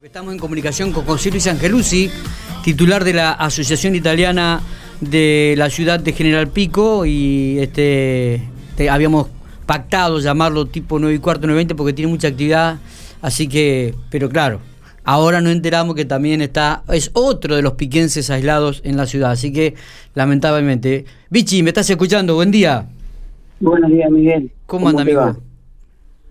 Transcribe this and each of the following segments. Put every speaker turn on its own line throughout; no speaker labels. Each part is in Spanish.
Estamos en comunicación con José Luis Angelucci, titular de la Asociación Italiana de la ciudad de General Pico y este habíamos pactado llamarlo tipo 9 y cuarto, 9 y 20 porque tiene mucha actividad, así que, pero claro, ahora nos enteramos que también está, es otro de los piquenses aislados en la ciudad, así que lamentablemente. Vichy, ¿me estás escuchando? Buen día.
Buenos días, Miguel.
¿Cómo, anda, amigo?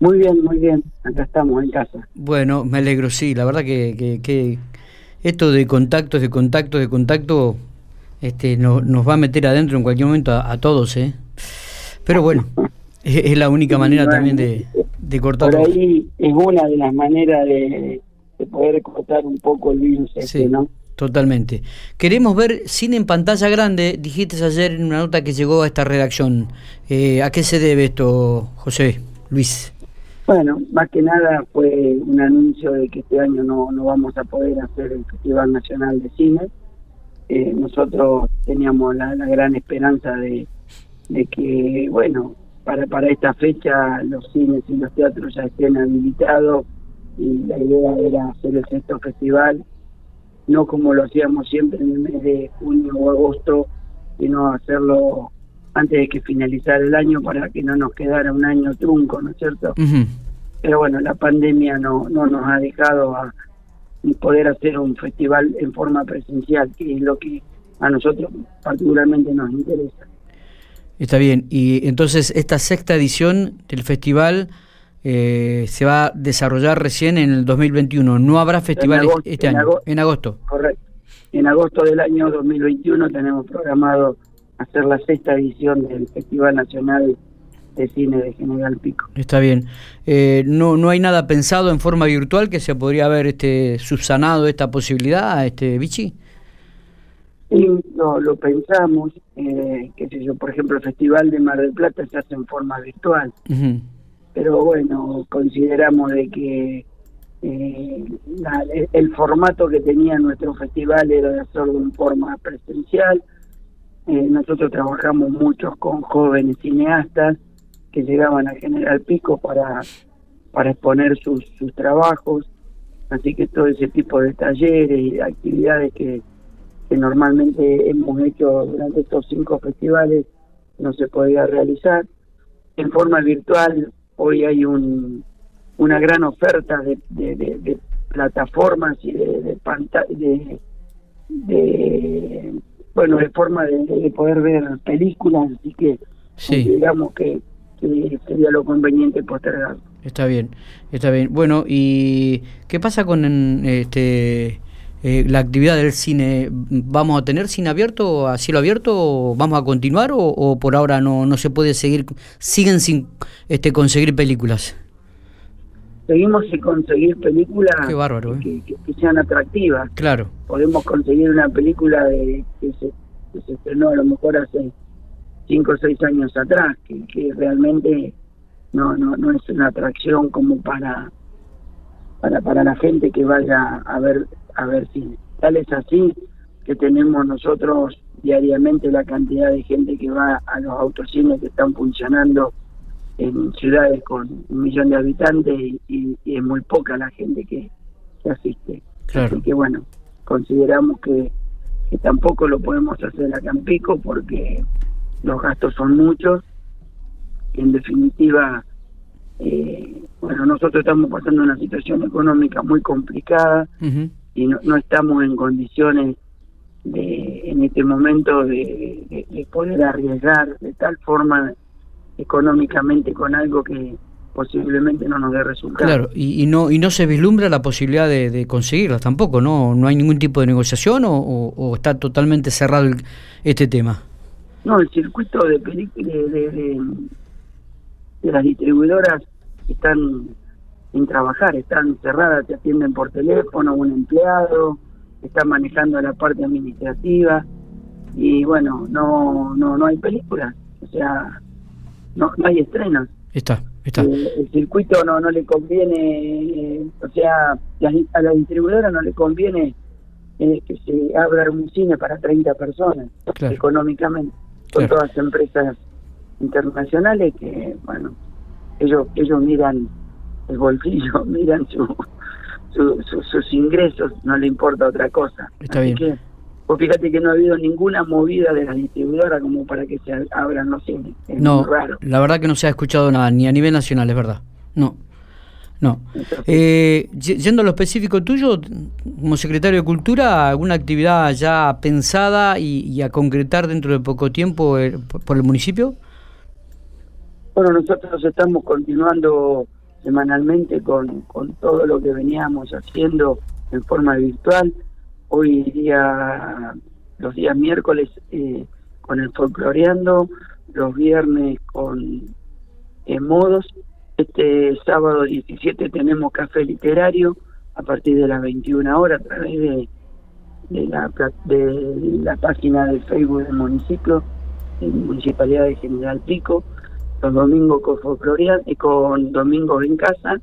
Muy bien, muy bien. Acá estamos en casa.
Bueno, me alegro, sí. La verdad que, que, esto de contactos, de contactos, de contacto, este, nos va a meter adentro en cualquier momento a, todos, ¿eh? Pero bueno, es, la única manera también de, de cortar.
Por ahí es una de las maneras de, poder cortar un poco el virus, este, sí, ¿no?
Totalmente. Queremos ver cine en pantalla grande. Dijiste ayer en una nota que llegó a esta redacción. Eh, ¿A qué se debe esto, José Luis?
Bueno, más que nada fue un anuncio de que este año no, no vamos a poder hacer el Festival Nacional de Cine. Eh, nosotros teníamos la, gran esperanza de, de que, bueno, para, para esta fecha los cines y los teatros ya estén habilitados y la idea era hacer el sexto festival, no como lo hacíamos siempre en el mes de junio o agosto, sino hacerlo antes de que finalizara el año para que no nos quedara un año trunco, ¿no es cierto? Pero bueno, la pandemia no, no nos ha dejado a poder hacer un festival en forma presencial, que es lo que a nosotros particularmente nos interesa.
Está bien, y entonces esta sexta edición del festival eh, se va a desarrollar recién en el 2021, no habrá festival este año, en agosto.
Correcto, en agosto del año 2021 tenemos programado hacer la sexta edición del Festival Nacional de Cine de General Pico.
Está bien. Eh, no, ¿No hay nada pensado en forma virtual que se podría haber este, subsanado esta posibilidad, este Vichy?
Sí, no, lo pensamos, eh, qué sé yo, por ejemplo, el Festival de Mar del Plata se hace en forma virtual, pero bueno, consideramos de que eh, el formato que tenía nuestro festival era de hacerlo en forma presencial, eh, nosotros trabajamos mucho con jóvenes cineastas que llegaban a General Pico para, para exponer sus, sus trabajos, así que todo ese tipo de talleres y actividades que, que normalmente hemos hecho durante estos cinco festivales no se podía realizar. En forma virtual, hoy hay un, una gran oferta de, de, plataformas y de, de, de bueno, de forma de, poder ver películas, así que digamos que, sería lo conveniente postergar.
Está bien, está bien. Bueno, ¿y qué pasa con este eh, la actividad del cine? ¿Vamos a tener cine abierto, a cielo abierto? ¿Vamos a continuar o, por ahora no, no se puede seguir, siguen sin este conseguir películas?
seguimos sin conseguir películas
¿eh?
que, sean atractivas.
Claro.
Podemos conseguir una película de que se, estrenó a lo mejor hace cinco o seis años atrás, que, realmente no, no, no es una atracción como para, para, para la gente que vaya a ver, a ver cine. Tal es así que tenemos nosotros diariamente la cantidad de gente que va a los autocines que están funcionando en ciudades con un millón de habitantes y, es muy poca la gente que, asiste. Así que bueno, consideramos que, tampoco lo podemos hacer acá en Pico porque los gastos son muchos. En definitiva, eh, bueno, nosotros estamos pasando una situación económica muy complicada y no, no, estamos en condiciones de, en este momento de, de poder arriesgar de tal forma económicamente con algo que posiblemente no nos dé resultado.
Claro, y, no y no se vislumbra la posibilidad de, de, conseguirlas tampoco, ¿no? ¿No hay ningún tipo de negociación o, está totalmente cerrado este tema?
No, el circuito de, de, de, las distribuidoras están sin trabajar, están cerradas, te atienden por teléfono, un empleado, están manejando la parte administrativa y bueno, no no no hay películas, o sea, no, no hay estrenos.
Está, está.
Eh, el circuito no, no le conviene, eh, o sea, a la distribuidora no le conviene eh, que se abra un cine para 30 personas económicamente. Son todas empresas internacionales que, bueno, ellos ellos miran el bolsillo, miran su sus ingresos, no le importa otra cosa.
Está bien.
Que, pues fíjate que no ha habido ninguna movida de la distribuidora como para que se abran los cines.
no, la verdad que no se ha escuchado nada, ni a nivel nacional, es verdad. No. No. Eh, yendo a lo específico tuyo, como secretario de Cultura, ¿alguna actividad ya pensada y, a concretar dentro de poco tiempo eh, por el municipio?
Bueno, nosotros estamos continuando semanalmente con, con todo lo que veníamos haciendo en forma virtual. Hoy día, los días miércoles eh, con el folcloreando, los viernes con modos este sábado 17 tenemos café literario a partir de las 21 horas a través de, de, la, de la página de Facebook del municipio, de Municipalidad de General Pico, los domingos con Folclorian y con Domingos en Casa,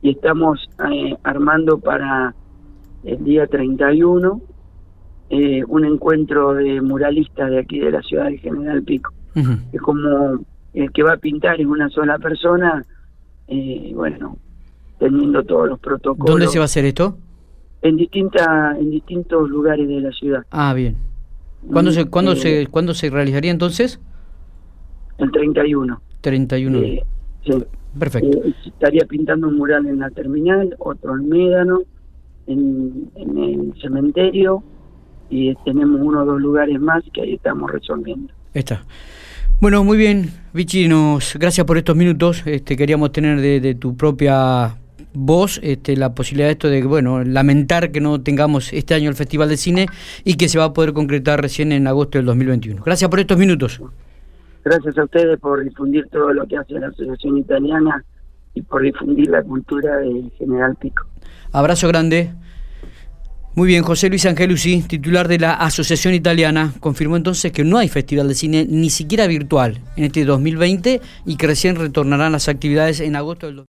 y estamos eh, armando para el día 31 eh, un encuentro de muralistas de aquí de la ciudad de General Pico. Es como el que va a pintar es una sola persona, eh, bueno, teniendo todos los protocolos.
¿Dónde se va a hacer esto?
En, distinta, en distintos lugares de la ciudad.
Ah, bien. ¿Cuándo, se, cuándo, se, ¿cuándo se realizaría entonces?
El 31.
31. Eh, sí. Perfecto.
Eh, estaría pintando un mural en la terminal, otro en Médano, en, en el cementerio, y tenemos uno o dos lugares más que ahí estamos resolviendo.
Está. Bueno, muy bien, Vichy, gracias por estos minutos. Este, queríamos tener de, tu propia voz este, la posibilidad de esto de, bueno, lamentar que no tengamos este año el Festival de Cine y que se va a poder concretar recién en agosto del 2021. Gracias por estos minutos.
Gracias a ustedes por difundir todo lo que hace la Asociación Italiana y por difundir la cultura de General Pico.
Abrazo grande. Muy bien, José Luis Angelucci, titular de la Asociación Italiana, confirmó entonces que no hay festival de cine ni siquiera virtual en este 2020 y que recién retornarán las actividades en agosto del